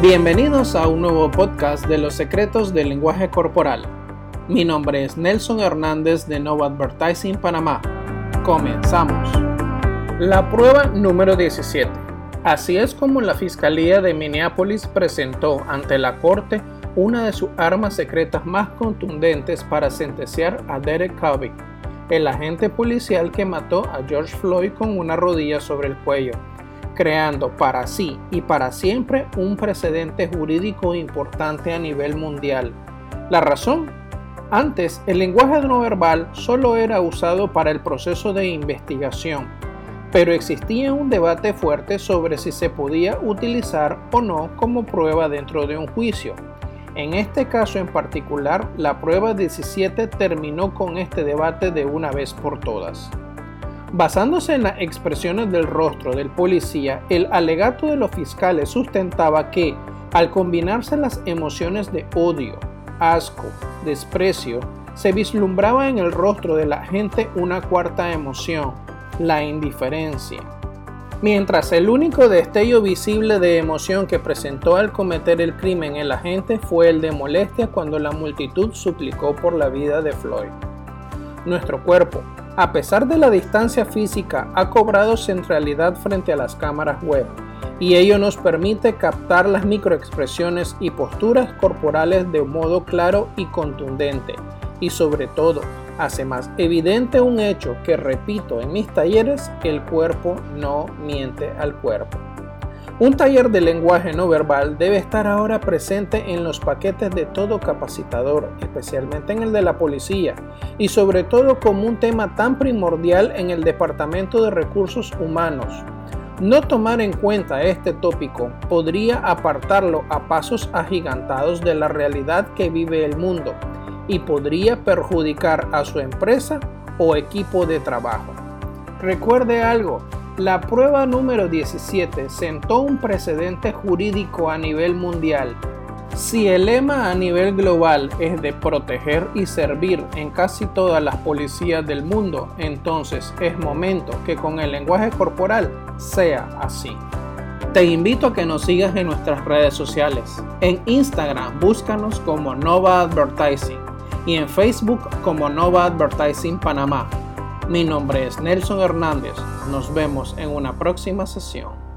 Bienvenidos a un nuevo podcast de los secretos del lenguaje corporal. Mi nombre es Nelson Hernández de Nova Advertising Panamá. Comenzamos. La prueba número 17. Así es como la Fiscalía de Minneapolis presentó ante la Corte una de sus armas secretas más contundentes para sentenciar a Derek Chauvin, el agente policial que mató a George Floyd con una rodilla sobre el cuello creando para sí y para siempre un precedente jurídico importante a nivel mundial. La razón antes, el lenguaje no verbal solo era usado para el proceso de investigación, pero existía un debate fuerte sobre si se podía utilizar o no como prueba dentro de un juicio. En este caso en particular, la prueba 17 terminó con este debate de una vez por todas. Basándose en las expresiones del rostro del policía, el alegato de los fiscales sustentaba que, al combinarse las emociones de odio, asco, desprecio, se vislumbraba en el rostro de la gente una cuarta emoción, la indiferencia. Mientras el único destello visible de emoción que presentó al cometer el crimen el agente fue el de molestia cuando la multitud suplicó por la vida de Floyd. Nuestro cuerpo, a pesar de la distancia física, ha cobrado centralidad frente a las cámaras web y ello nos permite captar las microexpresiones y posturas corporales de un modo claro y contundente y sobre todo hace más evidente un hecho que repito en mis talleres, el cuerpo no miente al cuerpo. Un taller de lenguaje no verbal debe estar ahora presente en los paquetes de todo capacitador, especialmente en el de la policía, y sobre todo como un tema tan primordial en el Departamento de Recursos Humanos. No tomar en cuenta este tópico podría apartarlo a pasos agigantados de la realidad que vive el mundo y podría perjudicar a su empresa o equipo de trabajo. Recuerde algo, la prueba número 17 sentó un precedente jurídico a nivel mundial. Si el lema a nivel global es de proteger y servir en casi todas las policías del mundo, entonces es momento que con el lenguaje corporal sea así. Te invito a que nos sigas en nuestras redes sociales. En Instagram búscanos como Nova Advertising y en Facebook como Nova Advertising Panamá. Mi nombre es Nelson Hernández. Nos vemos en una próxima sesión.